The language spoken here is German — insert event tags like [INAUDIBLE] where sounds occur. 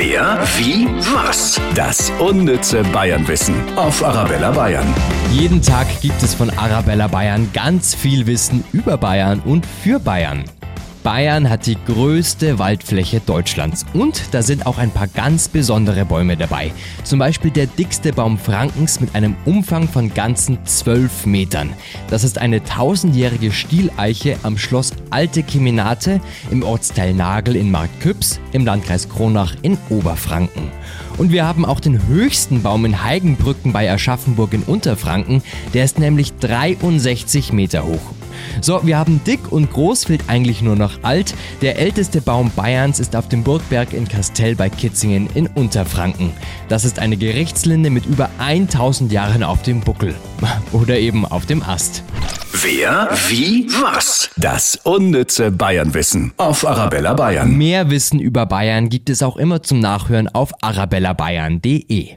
Wer, wie, was? Das unnütze Bayernwissen auf Arabella Bayern. Jeden Tag gibt es von Arabella Bayern ganz viel Wissen über Bayern und für Bayern. Bayern hat die größte Waldfläche Deutschlands und da sind auch ein paar ganz besondere Bäume dabei. Zum Beispiel der dickste Baum Frankens mit einem Umfang von ganzen 12 Metern. Das ist eine tausendjährige Stieleiche am Schloss Alte Keminate im Ortsteil Nagel in Markküps im Landkreis Kronach in Oberfranken. Und wir haben auch den höchsten Baum in Heigenbrücken bei Aschaffenburg in Unterfranken. Der ist nämlich 63 Meter hoch. So, wir haben dick und groß fehlt eigentlich nur noch alt. Der älteste Baum Bayerns ist auf dem Burgberg in Kastell bei Kitzingen in Unterfranken. Das ist eine Gerichtslinde mit über 1000 Jahren auf dem Buckel. [LAUGHS] Oder eben auf dem Ast. Wer, wie, was? Das unnütze Bayernwissen auf Arabella Bayern. Mehr Wissen über Bayern gibt es auch immer zum Nachhören auf arabellabayern.de.